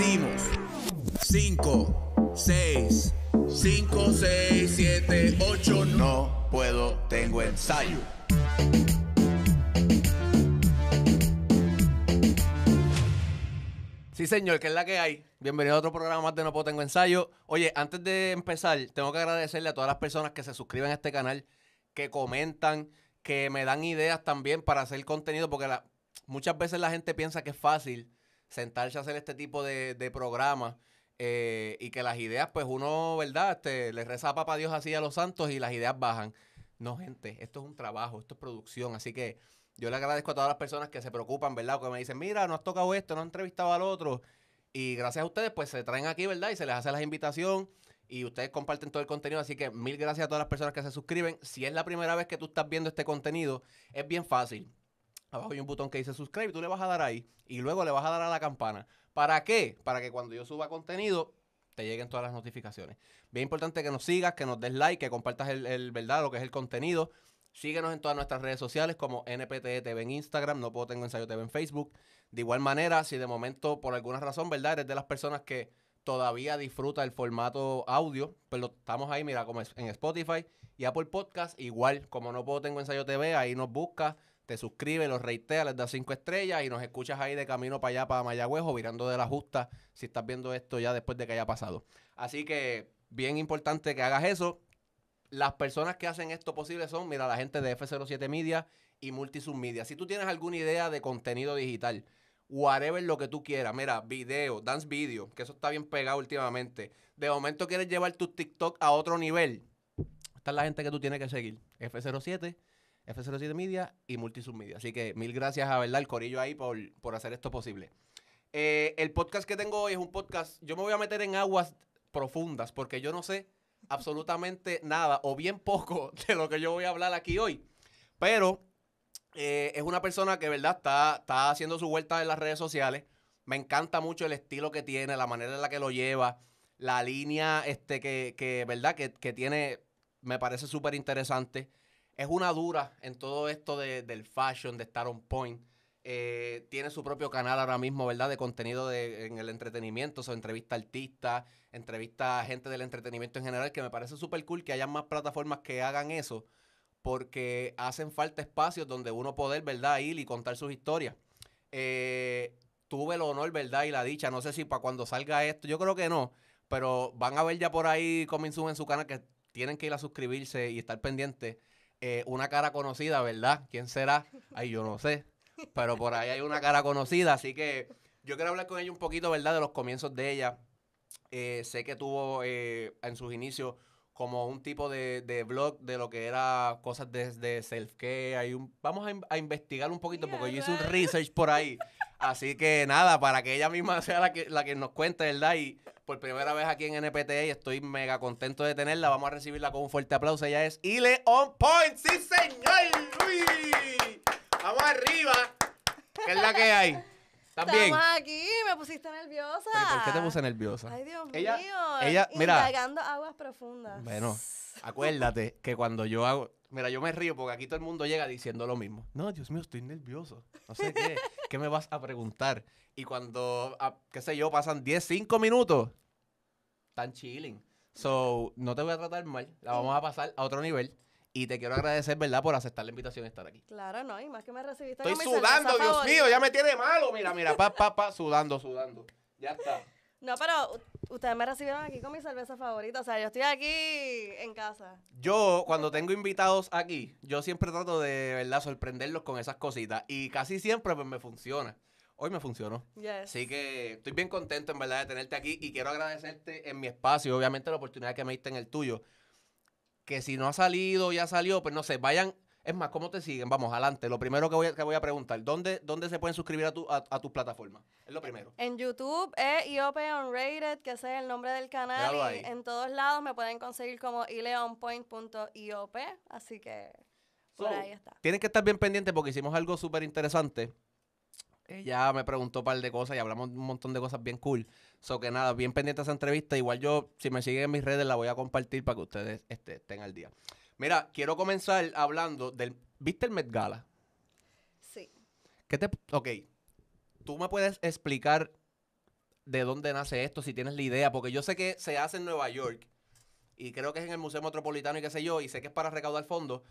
decimos 5, 6, 5, 6, 7, 8, no puedo, tengo ensayo. Sí, señor, que es la que hay. Bienvenido a otro programa más de No Puedo Tengo Ensayo. Oye, antes de empezar, tengo que agradecerle a todas las personas que se suscriben a este canal, que comentan, que me dan ideas también para hacer contenido, porque muchas veces la gente piensa que es fácil sentarse a hacer este tipo de, de programas eh, y que las ideas, pues uno, ¿verdad? Este, le reza a papá Dios así a los santos y las ideas bajan. No, gente, esto es un trabajo, esto es producción, así que yo le agradezco a todas las personas que se preocupan, ¿verdad? Que me dicen, mira, no has tocado esto, no has entrevistado al otro. Y gracias a ustedes, pues se traen aquí, ¿verdad? Y se les hace la invitación y ustedes comparten todo el contenido. Así que mil gracias a todas las personas que se suscriben. Si es la primera vez que tú estás viendo este contenido, es bien fácil. Abajo hay un botón que dice subscribe, tú le vas a dar ahí y luego le vas a dar a la campana. ¿Para qué? Para que cuando yo suba contenido te lleguen todas las notificaciones. Bien importante que nos sigas, que nos des like, que compartas el, el, verdad, lo que es el contenido. Síguenos en todas nuestras redes sociales como NPTE TV en Instagram, no puedo tengo ensayo TV en Facebook. De igual manera, si de momento por alguna razón, ¿verdad? Eres de las personas que todavía disfruta el formato audio, pues lo estamos ahí, mira, como es en Spotify y Apple Podcast, igual como no puedo tengo ensayo TV, ahí nos busca, te suscribes, los reitea, les das cinco estrellas y nos escuchas ahí de camino para allá, para Mayagüez o virando de la justa, si estás viendo esto ya después de que haya pasado. Así que bien importante que hagas eso. Las personas que hacen esto posible son, mira, la gente de F07 Media y Multisub Media. Si tú tienes alguna idea de contenido digital, whatever lo que tú quieras, mira, video, dance video, que eso está bien pegado últimamente. De momento quieres llevar tu TikTok a otro nivel. Esta es la gente que tú tienes que seguir. F07, F07 Media y Multisub Media. Así que mil gracias a verdad el corillo ahí por, por hacer esto posible. Eh, el podcast que tengo hoy es un podcast. Yo me voy a meter en aguas profundas porque yo no sé absolutamente nada o bien poco de lo que yo voy a hablar aquí hoy. Pero eh, es una persona que, ¿verdad? Está, está haciendo su vuelta en las redes sociales. Me encanta mucho el estilo que tiene, la manera en la que lo lleva, la línea este, que, que ¿verdad? Que, que tiene, me parece súper interesante. Es una dura en todo esto de- del fashion, de estar on point. Eh, tiene su propio canal ahora mismo, ¿verdad? De contenido de, en el entretenimiento, o entrevista a artistas, entrevista a gente del entretenimiento en general, que me parece súper cool que haya más plataformas que hagan eso, porque hacen falta espacios donde uno poder, ¿verdad? Ir y contar sus historias. Eh, tuve el honor, ¿verdad? Y la dicha, no sé si para cuando salga esto, yo creo que no, pero van a ver ya por ahí Coming en su canal que tienen que ir a suscribirse y estar pendientes. Eh, una cara conocida, ¿verdad? ¿Quién será? Ay, yo no sé. Pero por ahí hay una cara conocida, así que yo quiero hablar con ella un poquito, ¿verdad? De los comienzos de ella. Eh, sé que tuvo eh, en sus inicios como un tipo de, de blog de lo que era cosas desde self-care. Hay un- Vamos a, a investigar un poquito porque yo hice un research por ahí. Así que nada, para que ella misma sea la que, la que nos cuente, ¿verdad? Y por primera vez aquí en NPT y estoy mega contento de tenerla. Vamos a recibirla con un fuerte aplauso. Ella es Ile On Point. ¡Sí, señor! ¡Uy! Vamos arriba. ¿Qué es la que hay? ¿Estás bien? Estamos aquí, me pusiste nerviosa. ¿Pero por qué te puse nerviosa? Ay, Dios Ella- mío. ella- mira. Indagando aguas profundas. Bueno, acuérdate que cuando yo hago. Mira, yo me río porque aquí todo el mundo llega diciendo lo mismo. No, Dios mío, estoy nervioso. No sé qué. ¿Qué me vas a preguntar? Y cuando, ah, qué sé yo, pasan 10, 5 minutos, están chilling. So, no te voy a tratar mal. La vamos a pasar a otro nivel. Y te quiero agradecer, ¿verdad?, por aceptar la invitación de estar aquí. Claro, no, y más que me recibiste Estoy con mi sudando, cerveza Dios favorita. mío, ya me tiene malo. Mira, mira, pa, pa, pa, sudando, sudando. Ya está. No, pero ustedes me recibieron aquí con mi cerveza favorita. O sea, yo estoy aquí en casa. Yo, cuando tengo invitados aquí, yo siempre trato de, ¿verdad?, sorprenderlos con esas cositas. Y casi siempre, pues, me funciona. Hoy me funcionó. Yes. Así que estoy bien contento, en verdad, de tenerte aquí. Y quiero agradecerte en mi espacio, obviamente, la oportunidad que me diste en el tuyo. Que si no ha salido, ya salió, pues no sé, vayan. Es más, ¿cómo te siguen? Vamos, adelante. Lo primero que voy a, que voy a preguntar, ¿dónde, ¿dónde se pueden suscribir a tu, a, a tus plataformas? Es lo primero. En YouTube es IOP Unrated, que ese es el nombre del canal. Y ahí. en todos lados me pueden conseguir como ileonpoint.iop. Así que por ahí está. Tienen que estar bien pendientes porque hicimos algo súper interesante. Ella me preguntó un par de cosas y hablamos un montón de cosas bien cool. So que nada, bien pendiente esa entrevista. Igual yo, si me siguen en mis redes, la voy a compartir para que ustedes este, estén al día. Mira, quiero comenzar hablando del. ¿Viste el Met Gala? Sí. ¿Qué te.? Ok. ¿Tú me puedes explicar de dónde nace esto, si tienes la idea, porque yo sé que se hace en Nueva York y creo que es en el Museo Metropolitano y qué sé yo, y sé que es para recaudar fondos,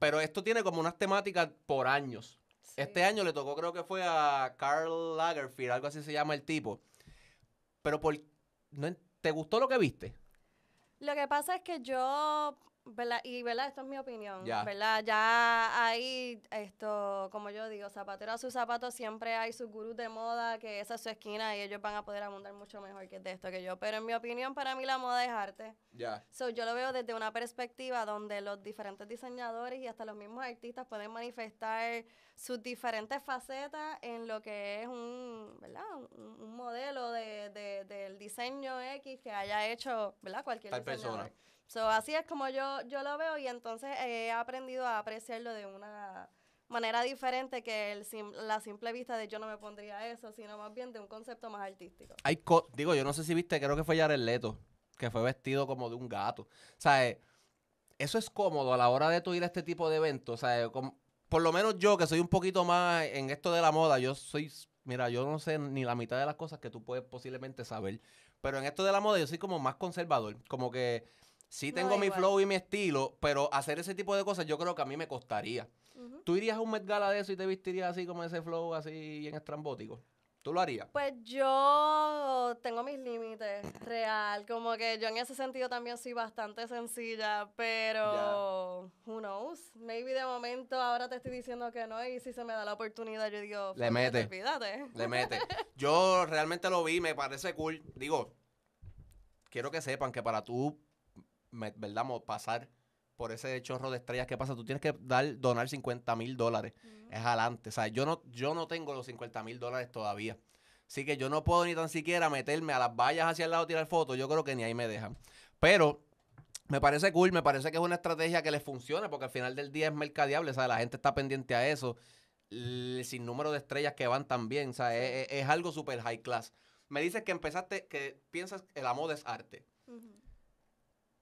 pero esto tiene como unas temáticas por años. sí. Este año le tocó, creo que fue a Carl Lagerfeld, algo así se llama el tipo. Pero por, ¿no en- ¿te gustó lo que viste? Lo que pasa es que yo, ¿verdad? Y, ¿verdad? Esto es mi opinión, Ya. ¿verdad? Ya hay esto, como yo digo, zapatero a sus zapatos, siempre hay sus gurús de moda, que esa es su esquina y ellos van a poder abundar mucho mejor que de esto que yo. Pero en mi opinión, para mí la moda es arte. Ya. So, yo lo veo desde una perspectiva donde los diferentes diseñadores y hasta los mismos artistas pueden manifestar sus diferentes facetas en lo que es un, ¿verdad? un, un modelo de, de- del diseño X que haya hecho ¿verdad? cualquier Tal diseñador. persona. So, así es como yo, yo lo veo y entonces he aprendido a apreciarlo de una manera diferente que el sim- la simple vista de yo no me pondría eso, sino más bien de un concepto más artístico. Hay co- digo, yo no sé si viste, creo que fue Jared Leto, que fue vestido como de un gato. O sea, eh, eso es cómodo a la hora de tú ir a este tipo de eventos. O sea, eh, por lo menos yo, que soy un poquito más en esto de la moda, yo soy, mira, yo no sé ni la mitad de las cosas que tú puedes posiblemente saber. Pero en esto de la moda yo soy como más conservador. Como que sí No, tengo mi igual. flow y mi estilo, pero hacer ese tipo de cosas yo creo que a mí me costaría. ¿Tú irías a un Met Gala de eso y te vestirías así como ese flow así bien estrambótico? ¿Tú lo harías? Pues yo tengo mis límites, real. Como que yo en ese sentido también soy bastante sencilla, pero who knows? Maybe de momento ahora te estoy diciendo que no y si se me da la oportunidad yo digo, Le "Fuck it, mete. olvídate. Le mete. Yo realmente lo vi, me parece cool. Digo, quiero que sepan que para tú, ¿verdad? Pasar por ese chorro de estrellas que pasa, tú tienes que dar, donar 50 mil dólares. Es adelante. O sea, yo no, yo no tengo los 50 mil dólares todavía. Así que yo no puedo ni tan siquiera meterme a las vallas hacia el lado tirar fotos. Yo creo que ni ahí me dejan. Pero me parece cool, me parece que es una estrategia que les funciona porque al final del día es mercadeable. O sea, la gente está pendiente a eso. El sinnúmero de estrellas que van también. O sea, es, algo super high class. Me dices que empezaste, que piensas que la moda es arte.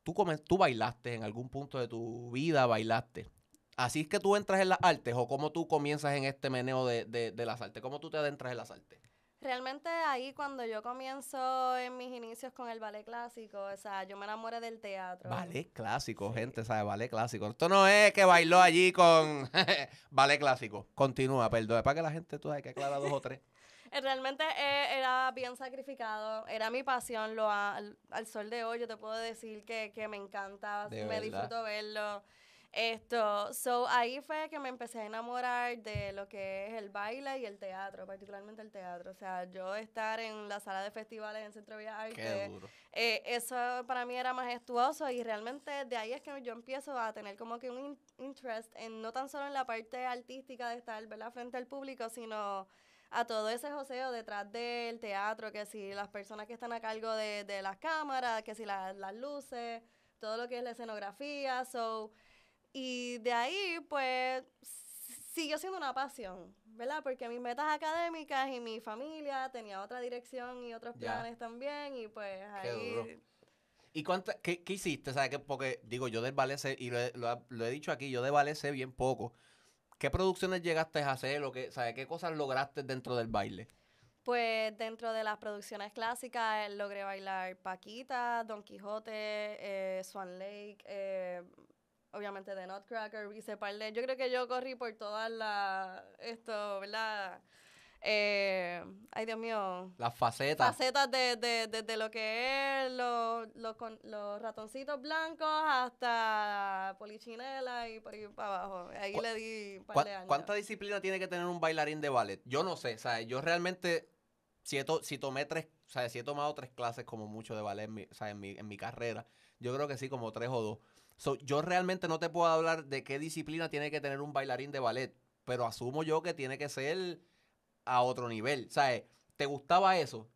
Tú, tú bailaste en algún punto de tu vida, bailaste. ¿Así es que tú entras en las artes o cómo tú comienzas en este meneo de, de- de las artes? ¿Cómo tú te adentras en las artes? Realmente ahí cuando yo comienzo en mis inicios con el ballet clásico, o sea, yo me enamoré del teatro. Ballet clásico, Sí. gente, ¿sabes? Ballet clásico. Esto no es que bailó allí con ballet clásico. Continúa, perdón. Para que la gente, tú sabes que aclara dos o tres. Eh, Realmente eh, era bien sacrificado, era mi pasión, lo a- al, al sol de hoy yo te puedo decir que, que me encanta, De me verdad. disfruto verlo. Esto, so ahí fue que me empecé a enamorar de lo que es el baile y el teatro, particularmente el teatro. O sea, yo estar en la sala de festivales en Centro Artes, duro. eh, eso para mí era majestuoso y realmente de ahí es que yo empiezo a tener como que un in- interest en no tan solo en la parte artística de estar ¿verdad? frente al público, sino a todo ese joseo detrás del teatro, que si las personas que están a cargo de, de las cámaras, que si la- las luces, todo lo que es la escenografía, so, y de ahí pues siguió siendo una pasión, ¿verdad? Porque mis metas académicas y mi familia tenía otra dirección y otros Ya. planes también y pues Qué ahí duro. ¿Y cuánta, qué, qué hiciste? ¿Sabes? Que porque, digo, yo del ballet sé, y lo he, lo lo he dicho aquí, yo de ballet sé bien poco. ¿Qué producciones llegaste a hacer? O qué, ¿sabes? ¿Qué cosas lograste dentro del baile? Pues dentro de las producciones clásicas eh, logré bailar Paquita, Don Quijote, eh, Swan Lake, eh, obviamente The Nutcracker, hice par de- Yo creo que yo corrí por todas las, esto, ¿verdad? Eh, ay, Dios mío. Las facetas. Facetas de, de, de, de lo que es los, los, con- los ratoncitos blancos hasta polichinela y por ahí para abajo. Ahí ¿Cu- le di un par ¿Cuá- de años. ¿Cuánta disciplina tiene que tener un bailarín de ballet? Yo no sé, ¿sabes? Yo realmente, si, he to- si tomé tres, ¿sabes? Si he tomado tres clases como mucho de ballet en mi, ¿sabes? en mi, en mi carrera, yo creo que sí, como tres o dos. So, yo realmente no te puedo hablar de qué disciplina tiene que tener un bailarín de ballet, pero asumo yo que tiene que ser a otro nivel, ¿sabes? ¿Te gustaba eso?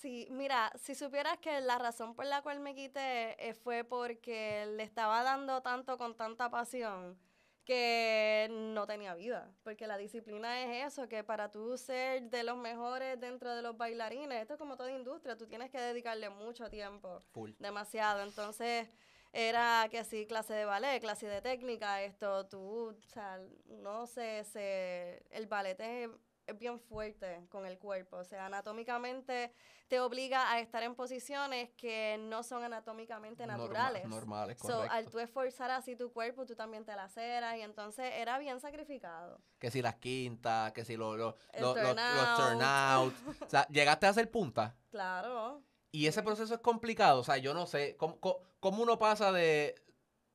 Sí, mira, si supieras que la razón por la cual me quité eh, fue porque le estaba dando tanto con tanta pasión que no tenía vida, porque la disciplina es eso, que para tú ser de los mejores dentro de los bailarines, esto es como toda industria, tú tienes que dedicarle mucho tiempo, Full. demasiado, entonces era que sí, clase de ballet, clase de técnica, esto, tú, o sea, no sé, se, el ballet es, es bien fuerte con el cuerpo. O sea, anatómicamente te obliga a estar en posiciones que no son anatómicamente naturales. normales, So, correcto. al tú esforzar así tu cuerpo, tú también te laceras y entonces era bien sacrificado. Que si las quintas, que si los los- los turnout. turnouts. O sea, llegaste a hacer punta. Claro. Y ese proceso es complicado. O sea, yo no sé. ¿Cómo, cómo, uno pasa de,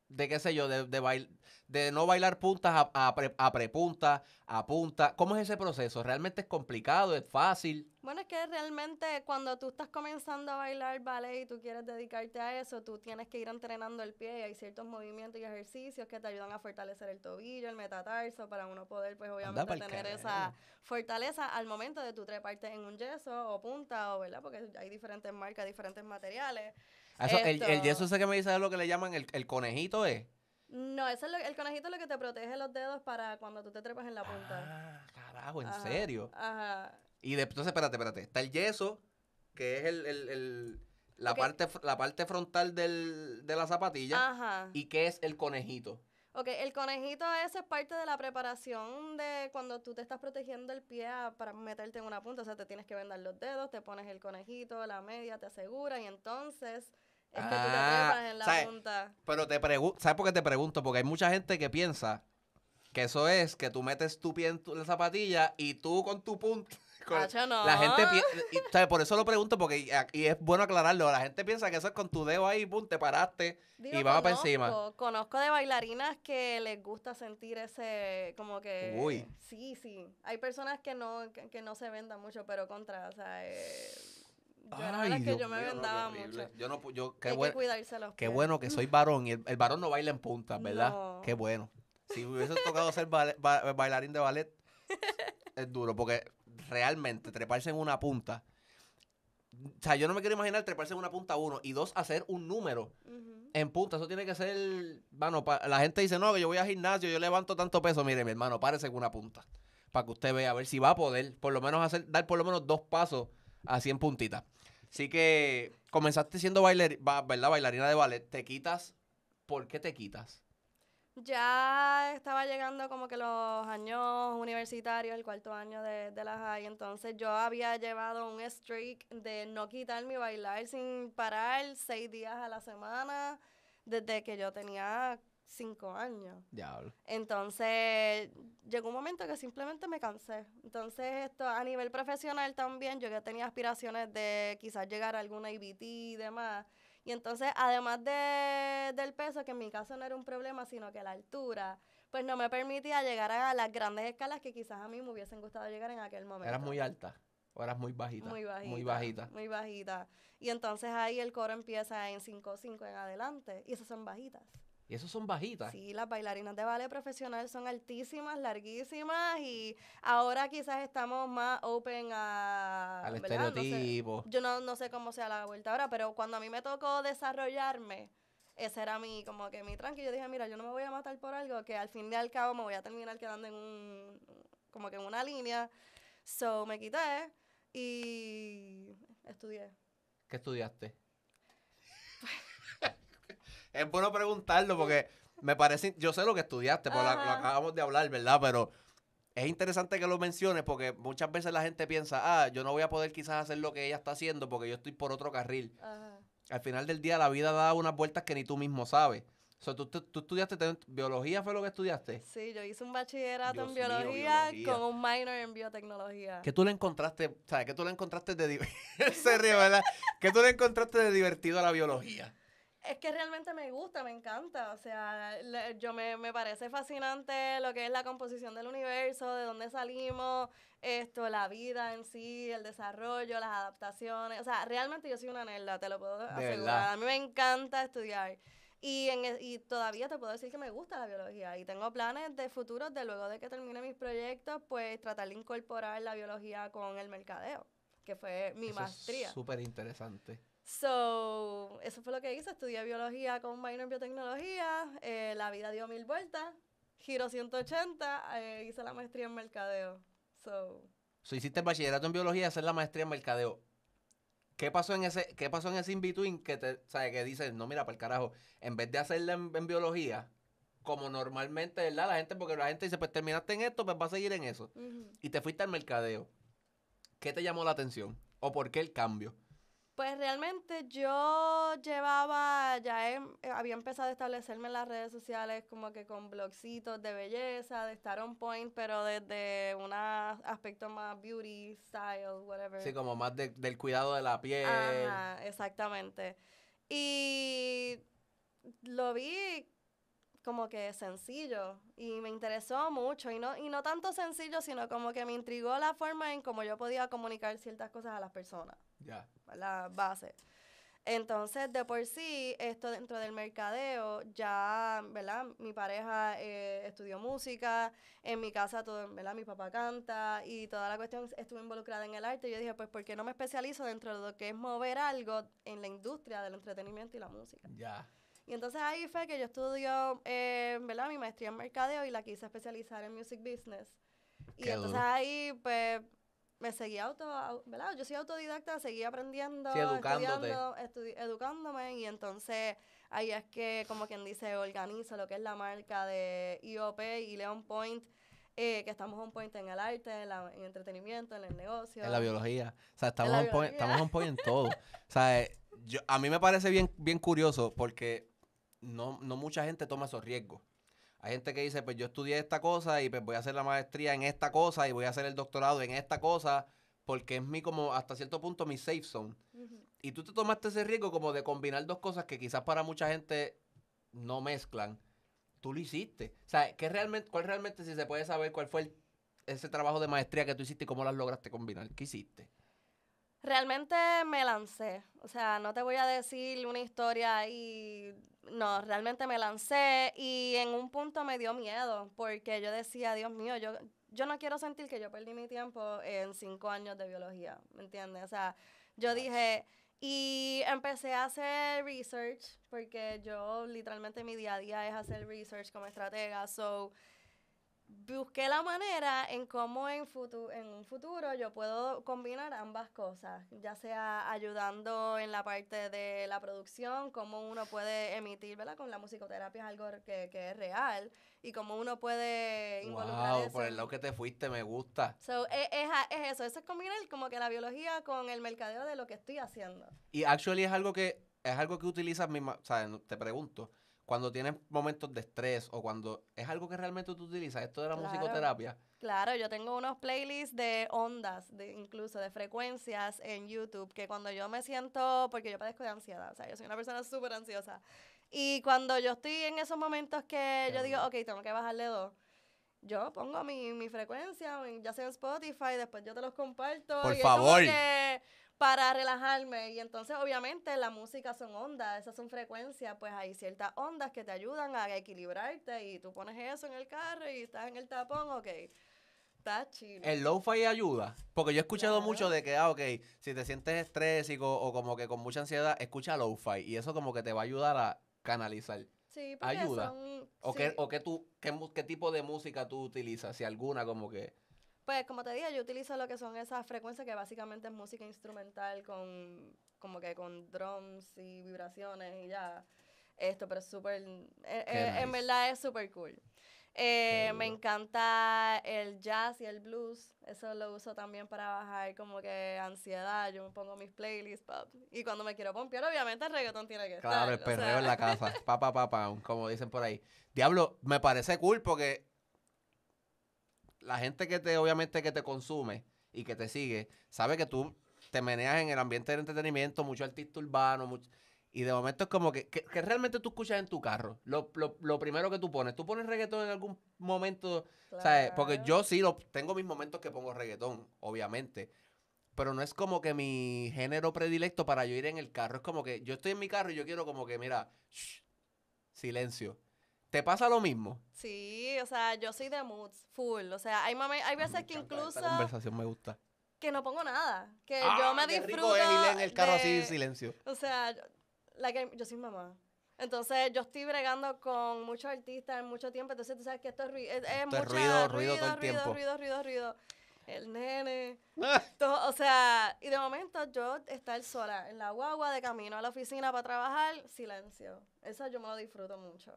de qué sé yo, de, de, bail- de no bailar puntas a, a, pre- a prepunta, a punta? ¿Cómo es ese proceso? ¿Realmente es complicado? ¿Es fácil? Bueno, es que realmente cuando tú estás comenzando a bailar ballet y tú quieres dedicarte a eso, tú tienes que ir entrenando el pie y hay ciertos movimientos y ejercicios que te ayudan a fortalecer el tobillo, el metatarso, para uno poder, pues obviamente, tener carajo. esa fortaleza al momento de tú treparte en un yeso o punta, o verdad, porque hay diferentes marcas, diferentes materiales. Eso, el, el yeso ese que me dice es lo que le llaman el, el conejito, ¿es? No, eso es lo- el conejito es lo que te protege los dedos para cuando tú te trepas en la punta. Ah, carajo, ¿en Ajá, serio? Ajá. Y de, entonces, espérate, espérate. Está el yeso, que es el, el- el- la, Ok. parte, la parte frontal del, de la zapatilla. Ajá. ¿Y qué es el conejito? Ok, el conejito ese es parte de la preparación de cuando tú te estás protegiendo el pie a- para meterte en una punta. O sea, te tienes que vendar los dedos, te pones el conejito, la media, te asegura y entonces es que tú te Ah, trepas en la ¿sabes? punta. Pero te pregunto, ¿sabes por qué te pregunto? Porque hay mucha gente que piensa que eso es que tú metes tu pie en tu- la zapatilla y tú con tu punta. con- Hacho, no. La gente piensa, por eso lo pregunto, porque y, y es bueno aclararlo. La gente piensa que eso es con tu dedo ahí, pum, te paraste Digo, y vamos para encima. conozco- Conozco de bailarinas que les gusta sentir ese, como que... Uy. Sí, sí. Hay personas que no, que, que no se vendan mucho, pero contra, o sea... eh, yo la es que Dios yo me no, vendaba horrible. mucho. Yo no, qué Hay bueno. que cuidarse los Qué pies. bueno que soy varón y el, el varón no baila en puntas, ¿verdad? No. Qué bueno. Si me hubiese tocado ser ballet- ba- bailarín de ballet, es duro, porque realmente treparse en una punta. O sea, yo no me quiero imaginar treparse en una punta, uno, y dos, hacer un número en punta. Eso tiene que ser. Bueno, pa- la gente dice, no, que yo voy al gimnasio, yo levanto tanto peso. Mire, mi hermano, párese en una punta. Para que usted vea, a ver si va a poder, por lo menos hacer, dar por lo menos dos pasos así en puntita. Así que comenzaste siendo bailar, ba- ¿verdad? bailarina de ballet. Te quitas. ¿Por qué te quitas? Ya estaba llegando como que los años universitarios, el cuarto año de, de la high, entonces yo había llevado un streak de no quitarme y bailar sin parar seis días a la semana desde que yo tenía cinco años. Diablo. Entonces llegó un momento que simplemente me cansé. Entonces esto a nivel profesional también, yo que tenía aspiraciones de quizás llegar a alguna IBT y demás. Y entonces además de, del peso, que en mi caso no era un problema, sino que la altura, pues no me permitía llegar a las grandes escalas que quizás a mí me hubiesen gustado llegar en aquel momento. ¿Eras muy alta o eras muy bajita? Muy bajita. Muy bajita. Muy bajita. Y entonces ahí el coro empieza en 5-5 en adelante. Y esas son bajitas. Y esos son bajitas. Sí, las bailarinas de ballet profesional son altísimas, larguísimas y ahora quizás estamos más open a... Al ¿verdad? No sé- estereotipo. yo no, no sé cómo sea la vuelta ahora, pero cuando a mí me tocó desarrollarme, ese era mi, como que mi tranqui. Yo dije, mira, yo no me voy a matar por algo que al fin y al cabo me voy a terminar quedando en un, como que en una línea. So, me quité y estudié. ¿Qué estudiaste? Es bueno preguntarlo porque me parece, yo sé lo que estudiaste, porque lo, lo acabamos de hablar, ¿verdad? Pero es interesante que lo menciones porque muchas veces la gente piensa, ah, yo no voy a poder quizás hacer lo que ella está haciendo porque yo estoy por otro carril. Ajá. Al final del día la vida da unas vueltas que ni tú mismo sabes. O sea, tú, tú- tú estudiaste, te- biología fue lo que estudiaste. Sí, yo hice un bachillerato Dios en mío, biología, con un minor en biotecnología. ¿Qué tú le encontraste, sabes, qué tú le encontraste de, di- se ríe, ¿verdad? ¿Qué tú le encontraste de divertido a la biología? Es que realmente me gusta, me encanta. O sea, le- yo me, me parece fascinante lo que es la composición del universo, de dónde salimos, esto, la vida en sí, el desarrollo, las adaptaciones. O sea, realmente yo soy una nerda, te lo puedo asegurar. verdad. A mí me encanta estudiar. Y, en, e- y todavía te puedo decir que me gusta la biología. Y tengo planes de futuros de luego de que termine mis proyectos, pues tratar de incorporar la biología con el mercadeo, que fue mi Eso maestría. Súper interesante. So, eso fue lo que hice. Estudié biología con un minor en biotecnología. eh, la vida dio mil vueltas. Giro 180. eh, hice la maestría en mercadeo. So, So, hiciste el bachillerato en biología y hacer la maestría en mercadeo. ¿Qué pasó en ese, qué pasó en ese in-between que te, sabes, que dices, no, mira, para el carajo, en vez de hacerla en, en biología, como normalmente, ¿verdad? La gente, porque la gente dice, pues terminaste en esto, pues va a seguir en eso. Y te fuiste al mercadeo. ¿Qué te llamó la atención? ¿O por qué el cambio? Pues realmente yo llevaba, ya he- eh, había empezado a establecerme en las redes sociales como que con blogcitos de belleza, de estar on point, pero desde un aspecto más beauty, style, whatever. Sí, como más de- del cuidado de la piel. Ajá, exactamente. Y lo vi como que sencillo y me interesó mucho y no y no tanto sencillo, sino como que me intrigó la forma en cómo yo podía comunicar ciertas cosas a las personas Ya. la base. Entonces, de por sí, esto dentro del mercadeo, ya, ¿verdad? Mi pareja eh, estudió música, en mi casa todo, ¿verdad? Mi papá canta y toda la cuestión estuvo involucrada en el arte. Yo dije, pues, ¿por qué no me especializo dentro de lo que es mover algo en la industria del entretenimiento y la música? Ya. Y entonces ahí fue que yo estudio, eh, ¿verdad? Mi maestría en mercadeo y la quise especializar en music business. Y entonces duro. ahí, pues, me seguí auto, au- ¿verdad? Yo soy autodidacta, seguí aprendiendo, Sí, estudiando, estudi- educándome y entonces ahí es que, como quien dice, organizo lo que es la marca de IOP y Leon Point, eh, que estamos on point en el arte, en, la- en entretenimiento, en el negocio. En la biología. O sea, estamos, on point, estamos on point en todo. O sea, eh, yo, a mí me parece bien, bien curioso porque no, no mucha gente toma esos riesgos. Hay gente que dice, pues yo estudié esta cosa y pues voy a hacer la maestría en esta cosa y voy a hacer el doctorado en esta cosa porque es mi como hasta cierto punto mi safe zone. Y tú te tomaste ese riesgo como de combinar dos cosas que quizás para mucha gente no mezclan. Tú lo hiciste. O sea, ¿qué realmente, ¿cuál realmente, si se puede saber, cuál fue el- ese trabajo de maestría que tú hiciste y cómo las lograste combinar? ¿Qué hiciste? Realmente me lancé. O sea, no te voy a decir una historia y no, realmente me lancé y en un punto me dio miedo porque yo decía, Dios mío, yo, yo no quiero sentir que yo perdí mi tiempo en cinco años de biología, ¿me entiendes? O sea, yo dije, y empecé a hacer research porque yo literalmente mi día a día es hacer research como estratega, so busqué la manera en cómo en, futu- en un futuro yo puedo combinar ambas cosas, ya sea ayudando en la parte de la producción, cómo uno puede emitir, ¿verdad? Con la musicoterapia es algo que, que es real y cómo uno puede involucrar Wow, por el lado que te fuiste, me gusta. So, es, es a- es eso, eso es combinar como que la biología con el mercadeo de lo que estoy haciendo. Y actually es algo que es algo que utilizas misma, o sea, te pregunto, cuando tienes momentos de estrés o cuando es algo que realmente tú utilizas, esto de la Claro. musicoterapia. Claro, yo tengo unos playlists de ondas, de, incluso de frecuencias en YouTube, que cuando yo me siento, porque yo padezco de ansiedad, o sea, yo soy una persona súper ansiosa, y cuando yo estoy en esos momentos que yo digo, ok, tengo que bajarle dos, yo pongo mi, mi frecuencia, ya sea en Spotify, después yo te los comparto. Por y es como favor. que para relajarme. Y entonces, obviamente, la música son ondas, esas son frecuencias, pues hay ciertas ondas que te ayudan a equilibrarte y tú pones eso en el carro y estás en el tapón, ok. Está chido. El lo-fi ayuda. Porque yo he escuchado Claro. mucho de que, ah, ok, si te sientes estrésico o como que con mucha ansiedad, escucha lo-fi. Y eso como que te va a ayudar a canalizar. Sí, ayuda. son- ¿O, sí. qué, o qué, tú, qué, qué tipo de música tú utilizas? Si alguna, como que... Pues como te dije, yo utilizo lo que son esas frecuencias que básicamente es música instrumental con como que con drums y vibraciones y ya. Esto, pero es súper, eh, eh, en verdad es súper cool. Eh, me encanta el jazz y el blues. Eso lo uso también para bajar como que ansiedad. Yo me pongo mis playlists pop. Y cuando me quiero pompear, obviamente el reggaetón tiene que Claro, el estar. o perreo sea, en la casa. Pa, pa, pa, pa, como dicen por ahí. Diablo, me parece cool porque la gente que te, obviamente, que te consume y que te sigue, sabe que tú te meneas en el ambiente del entretenimiento, mucho artista urbano, mucho- y de momento es como que, que, que realmente tú escuchas en tu carro. Lo, lo, lo primero que tú pones, tú pones reggaetón en algún momento, ¿sabes? Porque yo sí lo, tengo mis momentos que pongo reggaetón, obviamente. Pero no es como que mi género predilecto para yo ir en el carro. Es como que yo estoy en mi carro y yo quiero como que, mira, shh, silencio. ¿Te pasa lo mismo? Sí, o sea, yo soy de moods, full. O sea, hay, momen- hay veces que incluso Esta conversación me gusta. que no pongo nada. Que Ah, yo me qué rico disfruto. es ir en el carro así de- en silencio. O sea, yo- like, yo soy mamá. Entonces, yo estoy bregando con muchos artistas en mucho tiempo. Entonces, tú sabes que esto es, es, es Esto es mucha ruido, ruido todo el ruido, tiempo. ruido, ruido, ruido. El nene. todo, o sea, y de momento yo estar sola en la guagua de camino a la oficina para trabajar, silencio. Eso yo me lo disfruto mucho.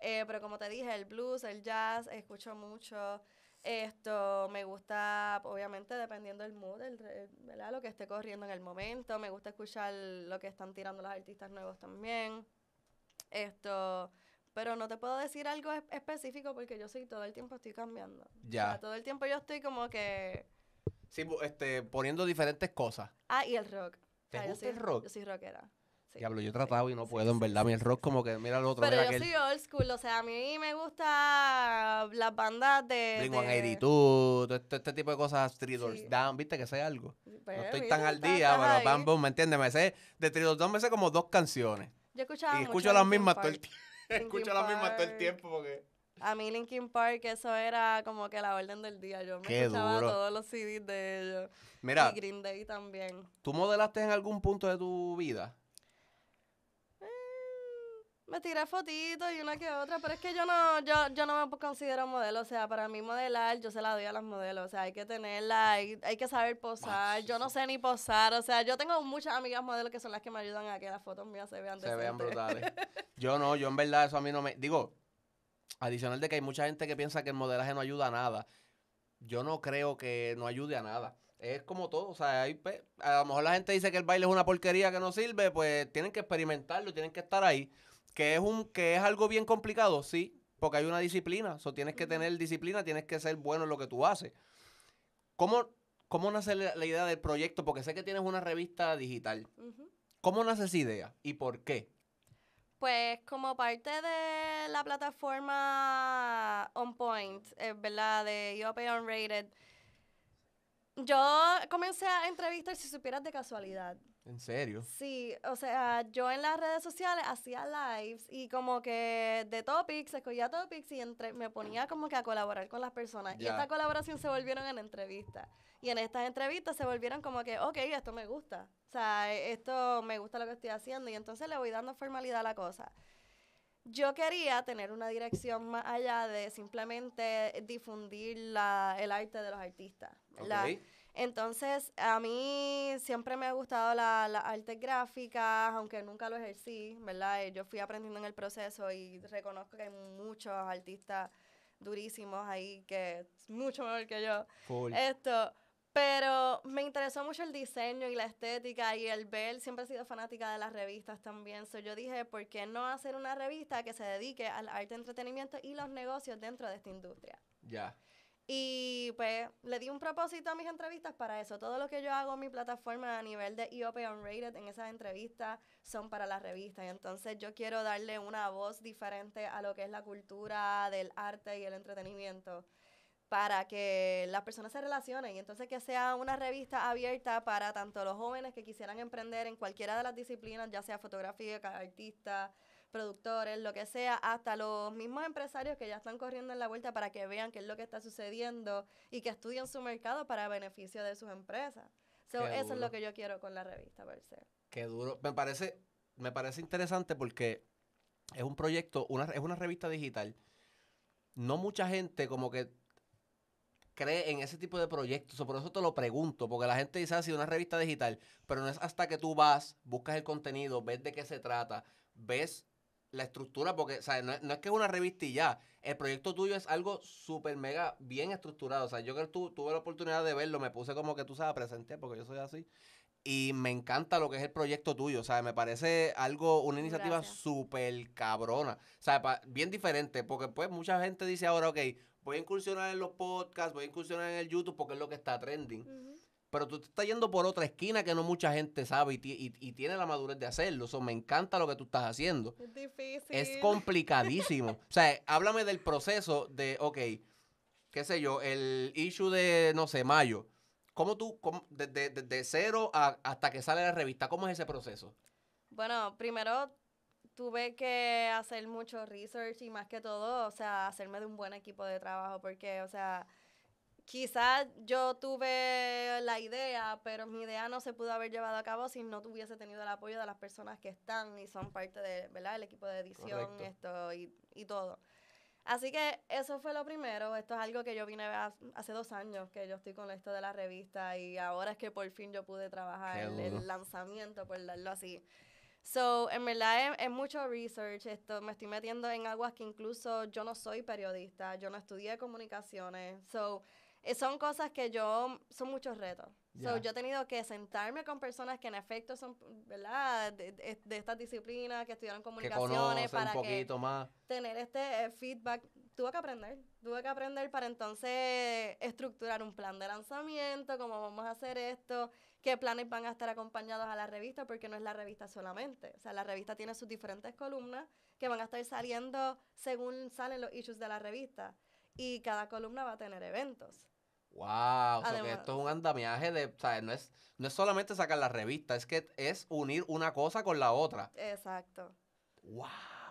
Eh, pero como te dije, el blues, el jazz, escucho mucho. Esto me gusta, obviamente, dependiendo del mood, el, el- ¿verdad? lo que esté corriendo en el momento. Me gusta escuchar lo que están tirando los artistas nuevos también. Esto, pero no te puedo decir algo es- específico porque yo soy todo el tiempo estoy cambiando. O Ya. sea, todo el tiempo yo estoy como que. Sí, este, poniendo diferentes cosas. Ah, y el rock. O ¿Te sea, yo gusta soy- el rock? Yo soy rockera. Diablo, yo he tratado y no puedo, en verdad. Sí, rock como que, mira el otro, Pero yo aquel. soy old school, o sea, a mí me gusta las bandas de... Blink de- 182, todo este, este tipo de cosas, Three Doors Sí. Down, viste que sé algo. Pues, No estoy mira, tan al día, pero. Bam Boom, ¿me entiendes? Me sé, de Three Doors Down me sé como dos canciones. Yo escuchaba Y mucho escucho las mismas todo el tiempo. Escucho las mismas todo el tiempo porque... A mí Linkin Park, eso era como que la orden del día. Yo me Qué escuchaba duro. todos los CDs de ellos. Mira, Y Green Day también. ¿tú modelaste en algún punto de tu vida? Me tiré fotitos y una que otra, pero es que yo no, yo, yo no me considero modelo. O sea, para mí modelar, yo se la doy a las modelos. O sea, hay que tenerla, hay, hay que saber posar. Yo no sé ni posar. O sea, yo tengo muchas amigas modelos que son las que me ayudan a que las fotos mías se vean Se vean brutales. Yo no, yo en verdad eso a mí no me... Digo, adicional de que hay mucha gente que piensa que el modelaje no ayuda a nada. Yo no creo que no ayude a nada. Es como todo, o sea, hay, a lo mejor la gente dice que el baile es una porquería que no sirve, pues tienen que experimentarlo, tienen que estar ahí. Que es un que es algo bien complicado, sí, porque hay una disciplina, o tienes que tener disciplina, tienes que ser bueno en lo que tú haces. ¿Cómo, cómo nace la, la idea del proyecto? Porque sé que tienes una revista digital. ¿Cómo nace esa idea y por qué? Pues como parte de la plataforma On Point, eh, ¿verdad? De UP Unrated, yo comencé a entrevistar si supieras de casualidad. ¿En serio? Sí, o sea, yo en las redes sociales hacía lives y como que de topics, escogía topics y entre, me ponía como que a colaborar con las personas. Y esta colaboración se volvieron en entrevistas. Y en estas entrevistas se volvieron como que, ok, esto me gusta. O sea, e- esto me gusta lo que estoy haciendo y entonces le voy dando formalidad a la cosa. Yo quería tener una dirección más allá de simplemente difundir la, el arte de los artistas. ¿verdad? Entonces, a mí siempre me ha gustado la, las artes gráficas, aunque nunca lo ejercí, ¿verdad? Eh, Yo fui aprendiendo en el proceso y reconozco que hay muchos artistas durísimos ahí que es mucho mejor que yo. Full. Esto, pero me interesó mucho el diseño y la estética y el ver, siempre he sido fanática de las revistas también. So yo dije, ¿por qué no hacer una revista que se dedique al arte entretenimiento y los negocios dentro de esta industria? Ya. Y pues le di un propósito a mis entrevistas para eso. Todo lo que yo hago en mi plataforma a nivel de IOP Unrated en esas entrevistas son para las revistas. Y entonces yo quiero darle una voz diferente a lo que es la cultura del arte y el entretenimiento para que las personas se relacionen y entonces que sea una revista abierta para tanto los jóvenes que quisieran emprender en cualquiera de las disciplinas, ya sea fotografía, artista, productores, lo que sea, hasta los mismos empresarios que ya están corriendo en la vuelta para que vean qué es lo que está sucediendo y que estudien su mercado para beneficio de sus empresas. So, eso es lo que yo quiero con la revista, per se. Qué duro. Me parece, me parece interesante porque es un proyecto, una, es una revista digital. No mucha gente como que cree en ese tipo de proyectos. por eso te lo pregunto, porque la gente dice así, una revista digital, pero no es hasta que tú vas, buscas el contenido, ves de qué se trata, ves la estructura, porque o sea, no, es, no es que es una revista y ya. El proyecto tuyo es algo súper mega bien estructurado. O sea, yo que tu, tuve la oportunidad de verlo, me puse como que tú sabes, presenté, porque yo soy así. Y me encanta lo que es el proyecto tuyo. O sea, me parece algo, una iniciativa súper cabrona. O sea, pa- bien diferente. Porque pues mucha gente dice ahora, ok, voy a incursionar en los podcasts, voy a incursionar en el YouTube porque es lo que está trending. Pero tú te estás yendo por otra esquina que no mucha gente sabe y, ti- y- y tiene la madurez de hacerlo. So, me encanta lo que tú estás haciendo. Es difícil. Es complicadísimo. o sea, háblame del proceso de, ok, qué sé yo, el issue de, no sé, mayo. ¿Cómo tú, cómo- desde desde cero a- hasta que sale la revista, cómo es ese proceso? Bueno, primero tuve que hacer mucho research y más que todo, o sea, hacerme de un buen equipo de trabajo porque, o sea, quizás yo tuve la idea, pero mi idea no se pudo haber llevado a cabo si no tuviese tenido el apoyo de las personas que están y son parte de, ¿verdad? El equipo de edición, Correcto. esto y, y todo. Así que eso fue lo primero. Esto es algo que yo vine a- hace dos años que yo estoy con esto de la revista y ahora es que por fin yo pude trabajar el, el lanzamiento, por darlo así. So, en verdad es, es mucho research. Esto, me estoy metiendo en aguas que incluso yo no soy periodista, yo no estudié comunicaciones. So, son cosas que yo, son muchos retos. So, yo he tenido que sentarme con personas que en efecto son, ¿verdad? De, de, de estas disciplinas, que estudiaron Que comunicaciones, conoce un para que poquito más. tener este eh, feedback. Tuve que aprender, tuve que aprender para entonces estructurar un plan de lanzamiento, cómo vamos a hacer esto, qué planes van a estar acompañados a la revista, porque no es la revista solamente. O sea, la revista tiene sus diferentes columnas que van a estar saliendo según salen los issues de la revista. Y cada columna va a tener eventos. Wow, o sea, que esto es un andamiaje de, o sea, no es, no es solamente sacar la revista, es que es unir una cosa con la otra. Exacto. Wow.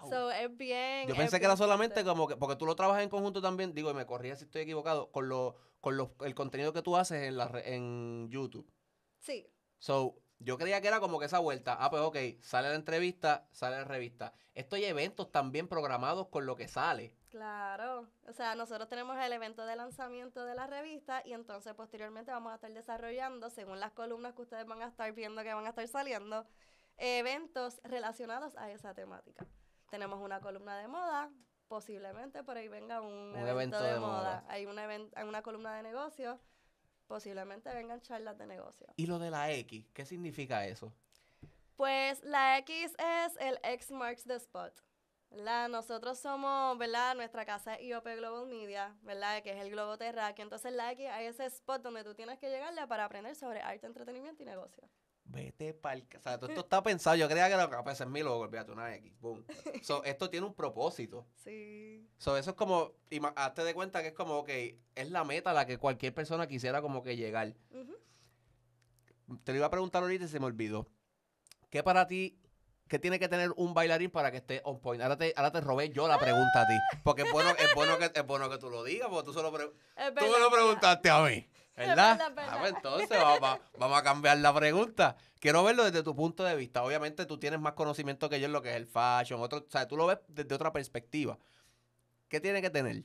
So, es bien. Yo es pensé que era solamente fuerte. como que, porque tú lo trabajas en conjunto también, digo, y me corría si estoy equivocado, con lo, con los, el contenido que tú haces en la en YouTube. Sí, So, yo creía que era como que esa vuelta. Ah, pues ok, sale la entrevista, sale la revista. Esto hay eventos también programados con lo que sale. Claro, o sea, nosotros tenemos el evento de lanzamiento de la revista y entonces posteriormente vamos a estar desarrollando, según las columnas que ustedes van a estar viendo que van a estar saliendo, eventos relacionados a esa temática. Tenemos una columna de moda, posiblemente por ahí venga un, evento, de, moda. Hay una, hay una columna de negocios, posiblemente vengan charlas de negocios. ¿Y lo de la X? ¿Qué significa eso? Pues la X es el X marks the spot. ¿Verdad? Nosotros somos, ¿verdad? Nuestra casa es IOP Global Media, ¿verdad? Que es el globo terráqueo. Entonces la X es ese spot donde tú tienes que llegarle para aprender sobre arte, entretenimiento y negocio. Vete pa'l... ca- O sea, todo esto está pensado. Yo creía que era capaz de ser mi logo, olvídate, una X. Boom. So, esto tiene un propósito. Sí. So, eso es como... ima- Hazte de cuenta que es como, ok, es la meta a la que cualquier persona quisiera como que llegar. Te lo iba a preguntar ahorita y se me olvidó. ¿Qué para ti, qué tiene que tener un bailarín para que esté on point? Ahora te, ahora te robé yo la pregunta a ti. Porque es bueno, es bueno, que, es bueno que tú lo digas, porque tú, solo pre- tú me lo preguntaste a mí. ¿Verdad? verdad, es verdad. Ah, pues entonces vamos, va- vamos a cambiar la pregunta. Quiero verlo desde tu punto de vista. Obviamente tú tienes más conocimiento que yo en lo que es el fashion. Otro, o sea, tú lo ves desde otra perspectiva. ¿Qué tiene que tener?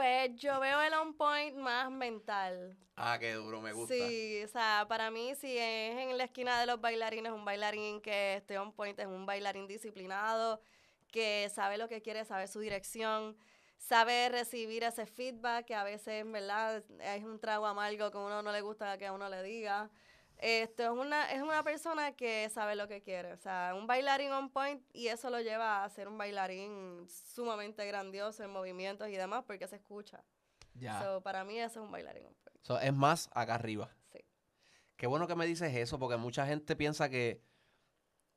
Pues yo veo el on point más mental. Ah, qué duro, me gusta. Sí, o sea, para mí si es en la esquina de los bailarines, un bailarín que esté on point es un bailarín disciplinado, que sabe lo que quiere, sabe su dirección, sabe recibir ese feedback que a veces, ¿verdad? Es un trago amargo que a uno no le gusta que a uno le diga. Esto es una, es una persona que sabe lo que quiere. O sea, un bailarín on point y eso lo lleva a ser un bailarín sumamente grandioso en movimientos y demás porque se escucha. Ya. So, para mí eso es un bailarín on point. So, es más acá arriba. Sí. Qué bueno que me dices eso, porque mucha gente piensa que,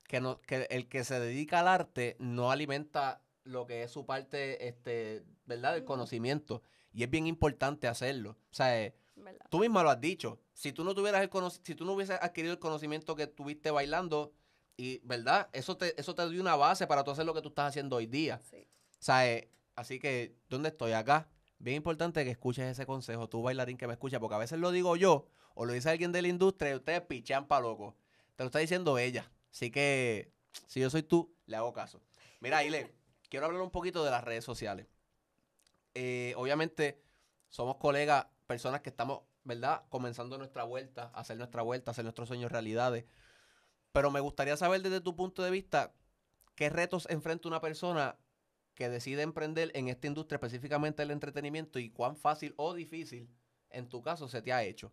que, no, que el que se dedica al arte no alimenta lo que es su parte, este, ¿verdad? Del Ujú. conocimiento. Y es bien importante hacerlo. O sea, eh, ¿Verdad? tú misma lo has dicho. Si tú no tuvieras el cono- si tú no hubieses adquirido el conocimiento que tuviste bailando, y ¿verdad? Eso te, eso te dio una base para tú hacer lo que tú estás haciendo hoy día. Sí. Sea, eh, así que, ¿dónde estoy? Acá. Bien importante que escuches ese consejo, tú bailarín que me escucha, porque a veces lo digo yo o lo dice alguien de la industria y ustedes pichan pa' loco. Te lo está diciendo ella. Así que, si yo soy tú, le hago caso. Mira, Ile, quiero hablar un poquito de las redes sociales. Eh, obviamente, somos colegas, personas que estamos, ¿verdad? Comenzando nuestra vuelta, hacer nuestra vuelta, hacer nuestros sueños realidades. Pero me gustaría saber desde tu punto de vista, ¿qué retos enfrenta una persona que decide emprender en esta industria, específicamente el entretenimiento, y cuán fácil o difícil, en tu caso, se te ha hecho?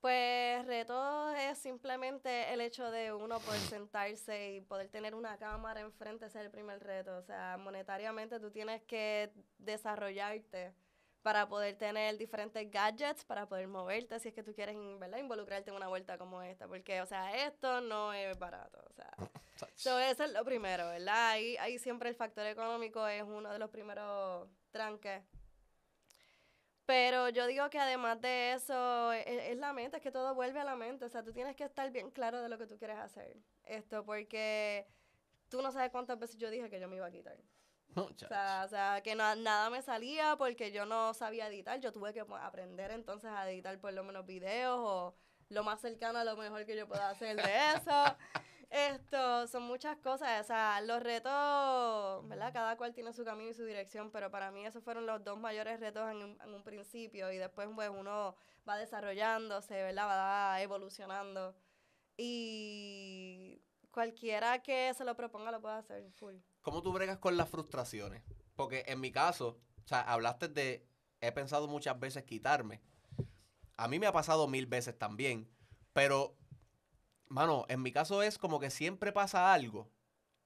Pues reto es simplemente el hecho de uno poder sentarse y poder tener una cámara enfrente, ese es el primer reto. O sea, monetariamente tú tienes que desarrollarte para poder tener diferentes gadgets, para poder moverte si es que tú quieres ¿verdad? involucrarte en una vuelta como esta. Porque, o sea, esto no es barato. O sea, So, eso es lo primero, ¿verdad? Ahí, ahí siempre el factor económico es uno de los primeros tranques. Pero yo digo que además de eso, es, es la mente, es que todo vuelve a la mente. O sea, tú tienes que estar bien claro de lo que tú quieres hacer. Esto, porque tú no sabes cuántas veces yo dije que yo me iba a quitar. O sea, o sea, que na- nada me salía porque yo no sabía editar. Yo tuve que pues, aprender entonces a editar por lo menos videos o lo más cercano a lo mejor que yo pueda hacer de eso. Esto, son muchas cosas. O sea, los retos, ¿verdad? Cada cual tiene su camino y su dirección, pero para mí esos fueron los dos mayores retos en un, en un principio y después pues uno va desarrollándose, ¿verdad? Va evolucionando. Y cualquiera que se lo proponga lo puede hacer full. ¿Cómo tú bregas con las frustraciones? Porque en mi caso, o sea, hablaste de, he pensado muchas veces quitarme. A mí me ha pasado mil veces también, pero, mano, en mi caso es como que siempre pasa algo.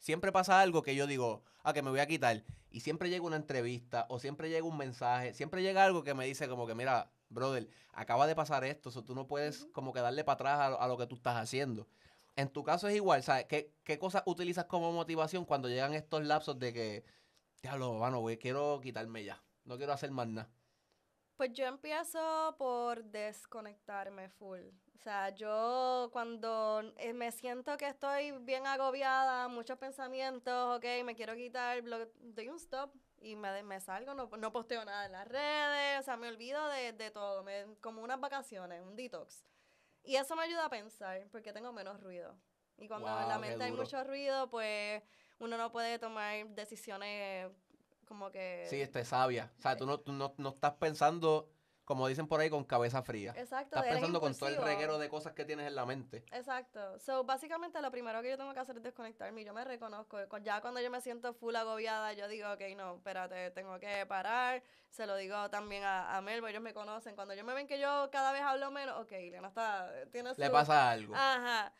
Siempre pasa algo que yo digo, ah, que me voy a quitar. Y siempre llega una entrevista o siempre llega un mensaje, siempre llega algo que me dice como que, mira, brother, acaba de pasar esto, o tú no puedes como que darle para atrás a, a lo que tú estás haciendo. En tu caso es igual, ¿sabes? ¿Qué, qué cosas utilizas como motivación cuando llegan estos lapsos de que, diablo, mano, güey, quiero quitarme ya, no quiero hacer más nada? Pues yo empiezo por desconectarme full. O sea, yo cuando eh, me siento que estoy bien agobiada, muchos pensamientos, ok, me quiero quitar, doy un stop y me, me salgo, no, no posteo nada en las redes, o sea, me olvido de, de todo, me- como unas vacaciones, un detox. Y eso me ayuda a pensar, porque tengo menos ruido. Y cuando en la mente hay mucho ruido, pues uno no puede tomar decisiones como que... Sí, este sabia. O sea, tú no, tú no, no estás pensando, como dicen por ahí, con cabeza fría. Exacto, Estás pensando con todo el reguero de cosas que tienes en la mente. Exacto. So, básicamente lo primero que yo tengo que hacer es desconectarme. Yo me reconozco. Ya cuando yo me siento full agobiada, yo digo, ok, no, espérate, tengo que parar. Se lo digo también a, a Melbo, ellos me conocen. Cuando yo me ven que yo cada vez hablo menos, ok, Lena está, tiene su... Le pasa algo. Ajá.